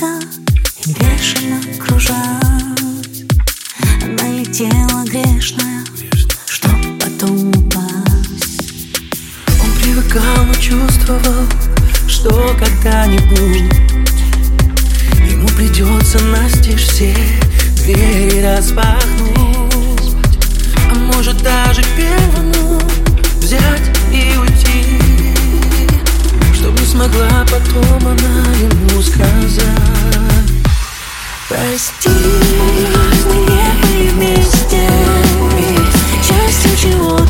и бешено кружат. Налетела грешная, чтоб потом упасть. Он привыкал, но чувствовал, что когда-нибудь Ему придется настежь все двери распахнуть вместе Just what you want,